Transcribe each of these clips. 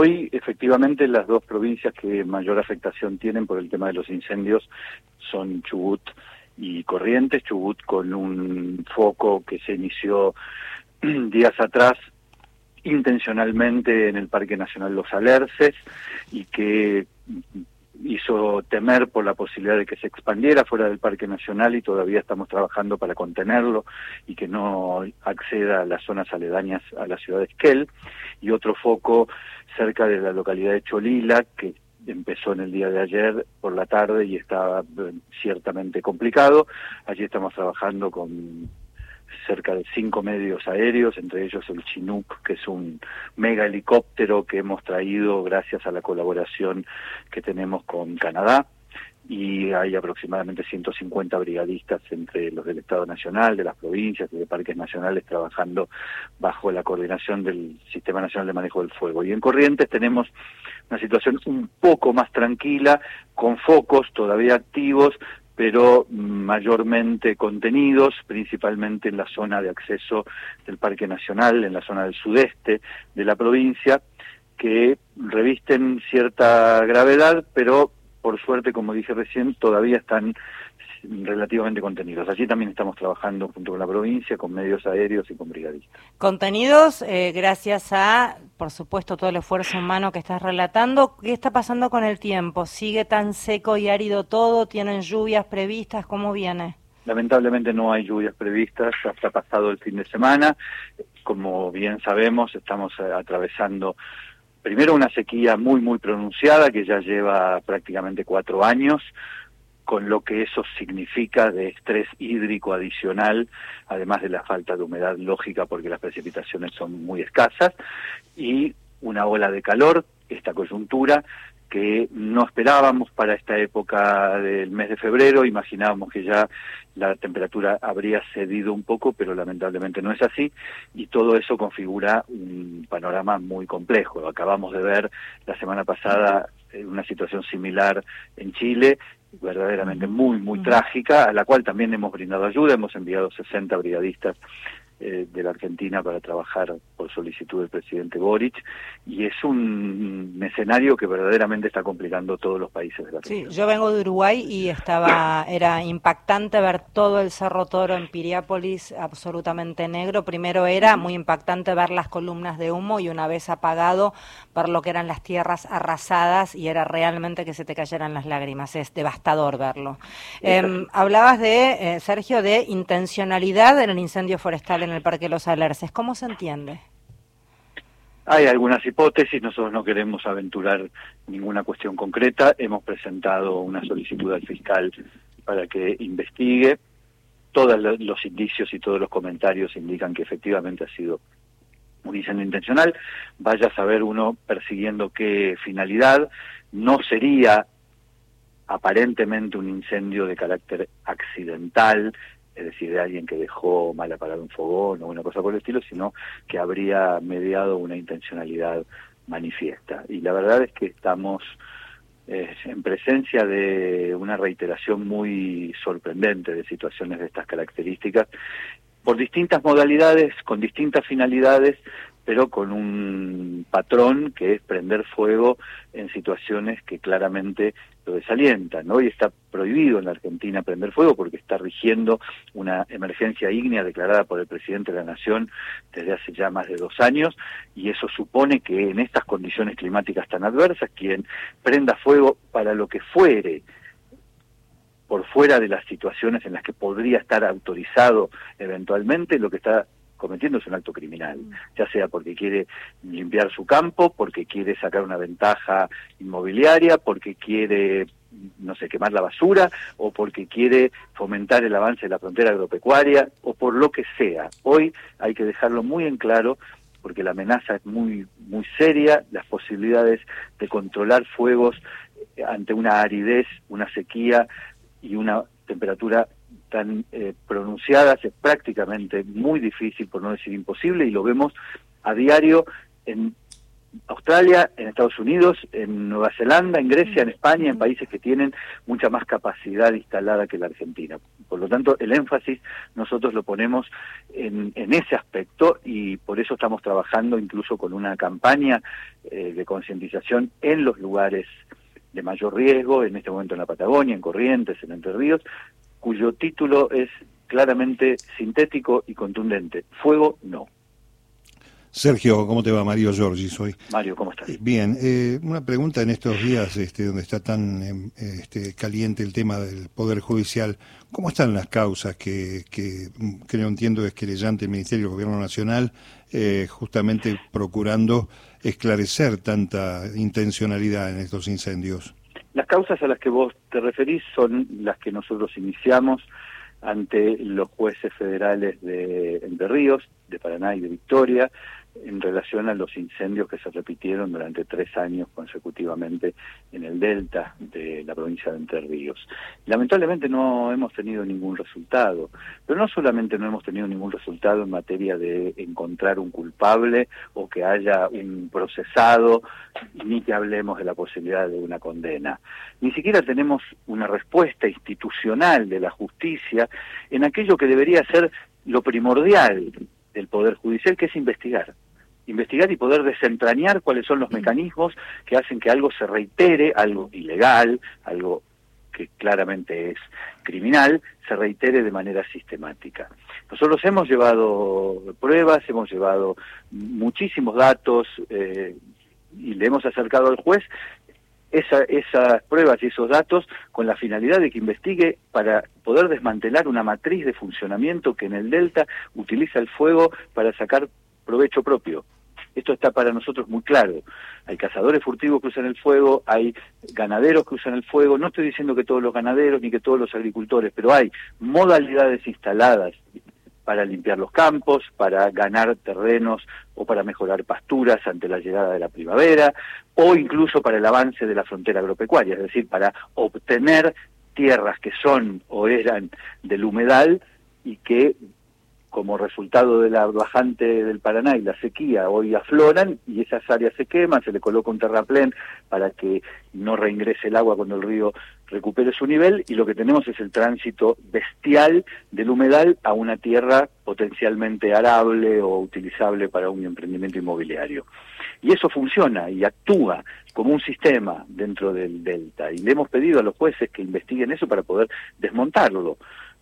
Hoy, efectivamente, las dos provincias que mayor afectación tienen por el tema de los incendios son Chubut y Corrientes. Chubut con un foco que se inició días atrás intencionalmente en el Parque Nacional Los Alerces y que hizo temer por la posibilidad de que se expandiera fuera del Parque Nacional y todavía estamos trabajando para contenerlo y que no acceda a las zonas aledañas a la ciudad de Esquel. Y otro foco cerca de la localidad de Cholila, que empezó en el día de ayer por la tarde y está eh, ciertamente complicado. Allí estamos trabajando con cerca de cinco medios aéreos, entre ellos el Chinook, que es un mega helicóptero que hemos traído gracias a la colaboración que tenemos con Canadá y hay aproximadamente 150 brigadistas entre los del Estado Nacional, de las provincias y de parques nacionales trabajando bajo la coordinación del Sistema Nacional de Manejo del Fuego. Y en Corrientes tenemos una situación un poco más tranquila, con focos todavía activos, pero mayormente contenidos, principalmente en la zona de acceso del Parque Nacional, en la zona del sudeste de la provincia, que revisten cierta gravedad, pero por suerte, como dije recién, todavía están relativamente contenidos. Allí también estamos trabajando junto con la provincia, con medios aéreos y con brigadistas. Contenidos eh, gracias a, por supuesto, todo el esfuerzo humano que estás relatando. ¿Qué está pasando con el tiempo? ¿Sigue tan seco y árido todo? ¿Tienen lluvias previstas? ¿Cómo viene? Lamentablemente no hay lluvias previstas hasta pasado el fin de semana. Como bien sabemos, estamos eh, atravesando primero una sequía muy, muy pronunciada que ya lleva prácticamente cuatro años con lo que eso significa de estrés hídrico adicional, además de la falta de humedad lógica porque las precipitaciones son muy escasas, y una ola de calor, esta coyuntura que no esperábamos para esta época del mes de febrero, imaginábamos que ya la temperatura habría cedido un poco, pero lamentablemente no es así, y todo eso configura un panorama muy complejo. Acabamos de ver la semana pasada eh, una situación similar en Chile verdaderamente muy, muy trágica, a la cual también hemos brindado ayuda, hemos enviado 60 brigadistas eh, de la Argentina para trabajar por solicitud del presidente Boric y es un, escenario que verdaderamente está complicando todos los países de la región. Sí, yo vengo de Uruguay y estaba era impactante ver todo el Cerro Toro en Piriápolis absolutamente negro. Primero era muy impactante ver las columnas de humo y una vez apagado ver lo que eran las tierras arrasadas y era realmente que se te cayeran las lágrimas. Es devastador verlo. Em, hablabas de, eh, Sergio, de intencionalidad en el incendio forestal en el Parque Los Alerces. ¿Cómo se entiende? Hay algunas hipótesis, nosotros no queremos aventurar ninguna cuestión concreta, hemos presentado una solicitud al fiscal para que investigue, todos los indicios y todos los comentarios indican que efectivamente ha sido un incendio intencional, vaya a saber uno persiguiendo qué finalidad, no sería aparentemente un incendio de carácter accidental, es decir, de alguien que dejó mal apagado un fogón o una cosa por el estilo, sino que habría mediado una intencionalidad manifiesta. Y la verdad es que estamos eh, en presencia de una reiteración muy sorprendente de situaciones de estas características, por distintas modalidades, con distintas finalidades, pero con un patrón que es prender fuego en situaciones que claramente lo desalientan. Hoy está prohibido en la Argentina prender fuego porque está rigiendo una emergencia ígnea declarada por el presidente de la Nación desde hace ya más de dos años y eso supone que en estas condiciones climáticas tan adversas quien prenda fuego para lo que fuere por fuera de las situaciones en las que podría estar autorizado eventualmente, lo que está cometiendo es un acto criminal, mm. ya sea porque quiere limpiar su campo, porque quiere sacar una ventaja inmobiliaria, porque quiere no sé, quemar la basura o porque quiere fomentar el avance de la frontera agropecuaria o por lo que sea. Hoy hay que dejarlo muy en claro porque la amenaza es muy muy seria, las posibilidades de controlar fuegos ante una aridez, una sequía y una temperatura tan eh, pronunciadas es prácticamente muy difícil, por no decir imposible, y lo vemos a diario en Australia, en Estados Unidos, en Nueva Zelanda, en Grecia, en España, en países que tienen mucha más capacidad instalada que la Argentina. Por lo tanto, el énfasis nosotros lo ponemos en, ese aspecto y por eso estamos trabajando incluso con una campaña eh, de concientización en los lugares de mayor riesgo, en este momento en la Patagonia, en Corrientes, en Entre Ríos, cuyo título es claramente sintético y contundente. Fuego no. Sergio, ¿cómo te va? Mario Giorgi soy. Mario, ¿cómo estás? Eh, bien, eh, una pregunta en estos días este, donde está tan em, este, caliente el tema del Poder Judicial. ¿Cómo están las causas que, que creo entiendo es querellante el Ministerio del Gobierno Nacional eh, justamente procurando esclarecer tanta intencionalidad en estos incendios? Las causas a las que vos te referís son las que nosotros iniciamos ante los jueces federales de Ríos, de Paraná y de Victoria, en relación a los incendios que se repitieron durante tres años consecutivamente en el delta de la provincia de Entre Ríos. Lamentablemente no hemos tenido ningún resultado, pero no solamente no hemos tenido ningún resultado en materia de encontrar un culpable o que haya un procesado, ni que hablemos de la posibilidad de una condena. Ni siquiera tenemos una respuesta institucional de la justicia en aquello que debería ser lo primordial del Poder Judicial, que es investigar investigar y poder desentrañar cuáles son los mecanismos que hacen que algo se reitere, algo ilegal, algo que claramente es criminal, se reitere de manera sistemática. Nosotros hemos llevado pruebas, hemos llevado muchísimos datos eh, y le hemos acercado al juez esa, esas pruebas y esos datos con la finalidad de que investigue para poder desmantelar una matriz de funcionamiento que en el Delta utiliza el fuego para sacar provecho propio. Esto está para nosotros muy claro. Hay cazadores furtivos que usan el fuego, hay ganaderos que usan el fuego. No estoy diciendo que todos los ganaderos ni que todos los agricultores, pero hay modalidades instaladas para limpiar los campos, para ganar terrenos o para mejorar pasturas ante la llegada de la primavera, o incluso para el avance de la frontera agropecuaria, es decir, para obtener tierras que son o eran del humedal y que como resultado de la bajante del Paraná y la sequía, hoy afloran y esas áreas se queman, se le coloca un terraplén para que no reingrese el agua cuando el río recupere su nivel y lo que tenemos es el tránsito bestial del humedal a una tierra potencialmente arable o utilizable para un emprendimiento inmobiliario. Y eso funciona y actúa como un sistema dentro del delta y le hemos pedido a los jueces que investiguen eso para poder desmontarlo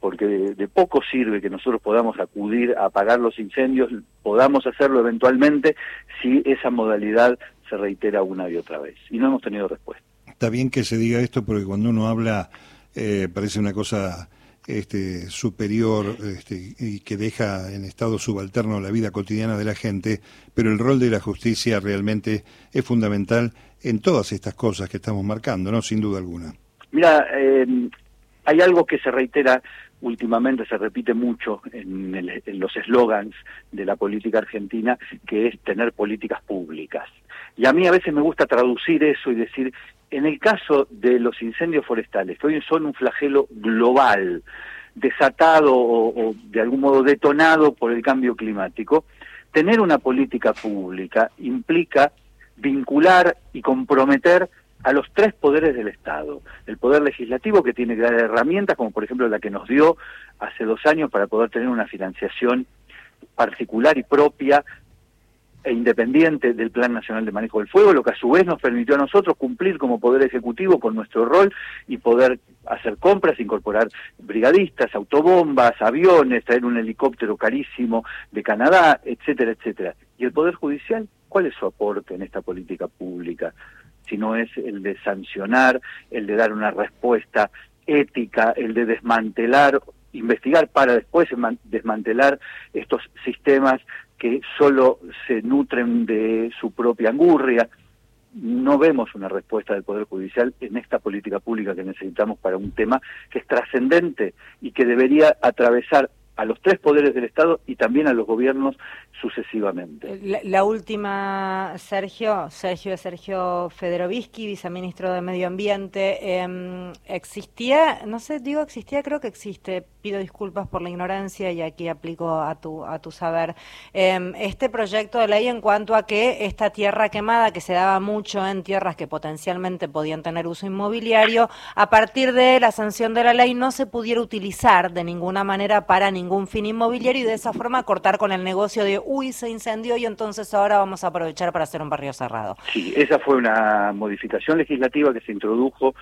porque de, poco sirve que nosotros podamos acudir a apagar los incendios, podamos hacerlo eventualmente si esa modalidad se reitera una y otra vez. Y no hemos tenido respuesta. Está bien que se diga esto porque cuando uno habla eh, parece una cosa este, superior este, y que deja en estado subalterno la vida cotidiana de la gente, pero el rol de la justicia realmente es fundamental en todas estas cosas que estamos marcando, ¿no? Sin duda alguna. Mira, eh, hay algo que se reitera últimamente se repite mucho en, los eslogans de la política argentina, que es tener políticas públicas. Y a mí a veces me gusta traducir eso y decir, en el caso de los incendios forestales, que hoy son un flagelo global, desatado o de algún modo detonado por el cambio climático, tener una política pública implica vincular y comprometer a los tres poderes del Estado. El poder legislativo que tiene que dar herramientas, como por ejemplo la que nos dio hace dos años para poder tener una financiación particular y propia e independiente del Plan Nacional de Manejo del Fuego, lo que a su vez nos permitió a nosotros cumplir como Poder Ejecutivo con nuestro rol y poder hacer compras, incorporar brigadistas, autobombas, aviones, traer un helicóptero carísimo de Canadá, etcétera, etcétera. ¿Y el Poder Judicial? ¿Cuál es su aporte en esta política pública? Sino es el de sancionar, el de dar una respuesta ética, el de desmantelar, investigar para después desmantelar estos sistemas que solo se nutren de su propia angurria. No vemos una respuesta del Poder Judicial en esta política pública que necesitamos para un tema que es trascendente y que debería atravesar a los tres poderes del Estado y también a los gobiernos sucesivamente. La, última, Sergio, Sergio Sergio Federovisky, viceministro de Medio Ambiente, em, existía, no sé, digo existía, creo que existe, pido disculpas por la ignorancia y aquí aplico a tu, a tu saber, em, este proyecto de ley en cuanto a que esta tierra quemada, que se daba mucho en tierras que potencialmente podían tener uso inmobiliario, a partir de la sanción de la ley no se pudiera utilizar de ninguna manera para ningún fin inmobiliario y de esa forma cortar con el negocio de, uy, se incendió y entonces ahora vamos a aprovechar para hacer un barrio cerrado. Sí, esa fue una modificación legislativa que se introdujo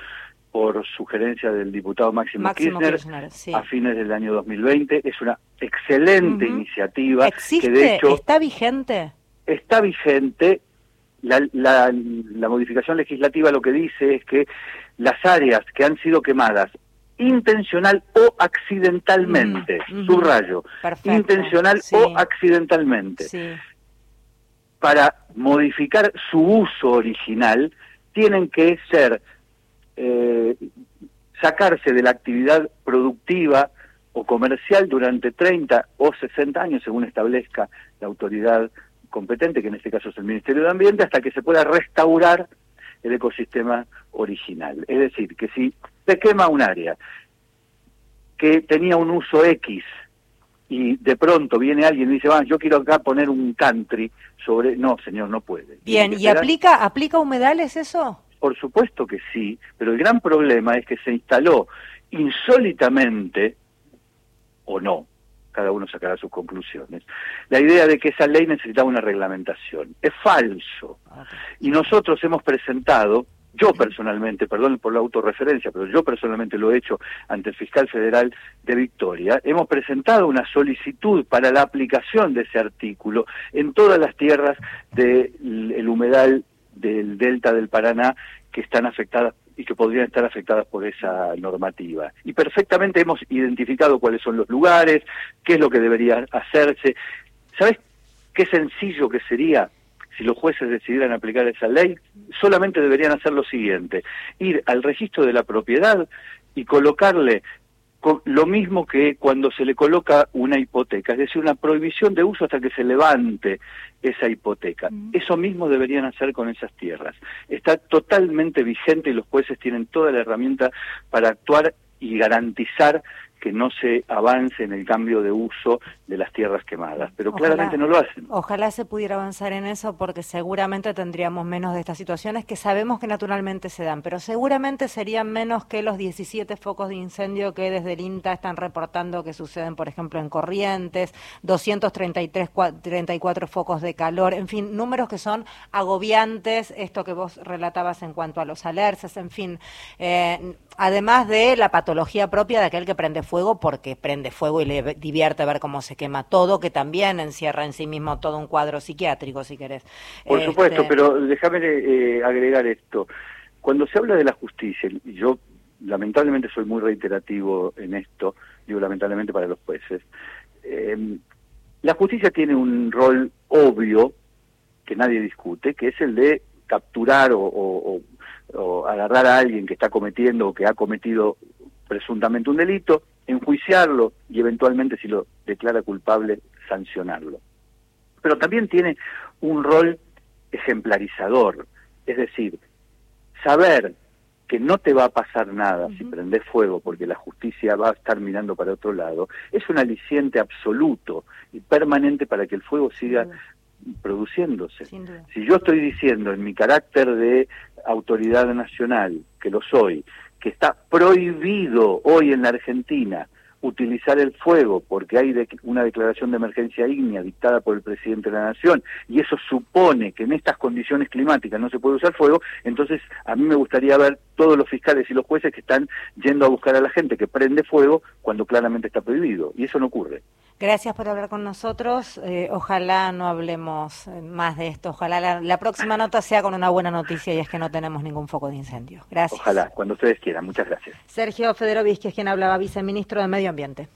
por sugerencia del diputado Máximo, Kirchner, a fines del año 2020. Es una excelente iniciativa. ¿Existe? Que de hecho, ¿Está vigente? Está vigente. La, la modificación legislativa lo que dice es que las áreas que han sido quemadas intencional o accidentalmente, mm, subrayo, intencional o accidentalmente. Para modificar su uso original, tienen que ser, eh, sacarse de la actividad productiva o comercial durante 30 o 60 años, según establezca la autoridad competente, que en este caso es el Ministerio de Ambiente, hasta que se pueda restaurar el ecosistema original. Es decir, que si se quema un área que tenía un uso X y de pronto viene alguien y dice, va, yo quiero acá poner un country sobre... No, señor, no puede. Bien, ¿y aplica, aplica humedales eso? Por supuesto que sí, pero el gran problema es que se instaló insólitamente, o no, cada uno sacará sus conclusiones, la idea de que esa ley necesitaba una reglamentación. Es falso. Y nosotros hemos presentado yo personalmente, perdón por la autorreferencia, pero yo personalmente lo he hecho ante el fiscal federal de Victoria, hemos presentado una solicitud para la aplicación de ese artículo en todas las tierras del humedal del delta del Paraná que están afectadas y que podrían estar afectadas por esa normativa. Y perfectamente hemos identificado cuáles son los lugares, qué es lo que debería hacerse. ¿Sabes qué sencillo que sería si los jueces decidieran aplicar esa ley, solamente deberían hacer lo siguiente, ir al registro de la propiedad y colocarle lo mismo que cuando se le coloca una hipoteca, es decir, una prohibición de uso hasta que se levante esa hipoteca. Eso mismo deberían hacer con esas tierras. Está totalmente vigente y los jueces tienen toda la herramienta para actuar y garantizar que no se avance en el cambio de uso de las tierras quemadas, pero claramente no lo hacen. Ojalá se pudiera avanzar en eso porque seguramente tendríamos menos de estas situaciones que sabemos que naturalmente se dan, pero seguramente serían menos que los 17 focos de incendio que desde el INTA están reportando que suceden, por ejemplo, en Corrientes, 233 34 focos de calor, en fin, números que son agobiantes, esto que vos relatabas en cuanto a los alerces, en fin, eh, además de la patología propia de aquel que prende fuego porque prende fuego y le divierte ver cómo se quema todo, que también encierra en sí mismo todo un cuadro psiquiátrico, si querés. Por supuesto, este, pero déjame eh, agregar esto. Cuando se habla de la justicia, y yo lamentablemente soy muy reiterativo en esto, digo lamentablemente para los jueces, em, la justicia tiene un rol obvio que nadie discute, que es el de capturar o, o agarrar a alguien que está cometiendo o que ha cometido presuntamente un delito, enjuiciarlo y eventualmente, si lo declara culpable, sancionarlo. Pero también tiene un rol ejemplarizador, es decir, saber que no te va a pasar nada si prendes fuego porque la justicia va a estar mirando para otro lado, es un aliciente absoluto y permanente para que el fuego siga produciéndose. Si yo estoy diciendo en mi carácter de autoridad nacional, que lo soy, que está prohibido hoy en la Argentina utilizar el fuego porque hay una declaración de emergencia ígnea dictada por el presidente de la Nación y eso supone que en estas condiciones climáticas no se puede usar fuego, entonces a mí me gustaría ver todos los fiscales y los jueces que están yendo a buscar a la gente que prende fuego cuando claramente está prohibido y eso no ocurre. Gracias por hablar con nosotros. Eh, ojalá no hablemos eh, más de esto. Ojalá la, próxima nota sea con una buena noticia y es que no tenemos ningún foco de incendio. Gracias. Ojalá, cuando ustedes quieran. Muchas gracias. Sergio Federovic, que es quien hablaba, viceministro de Medio Ambiente.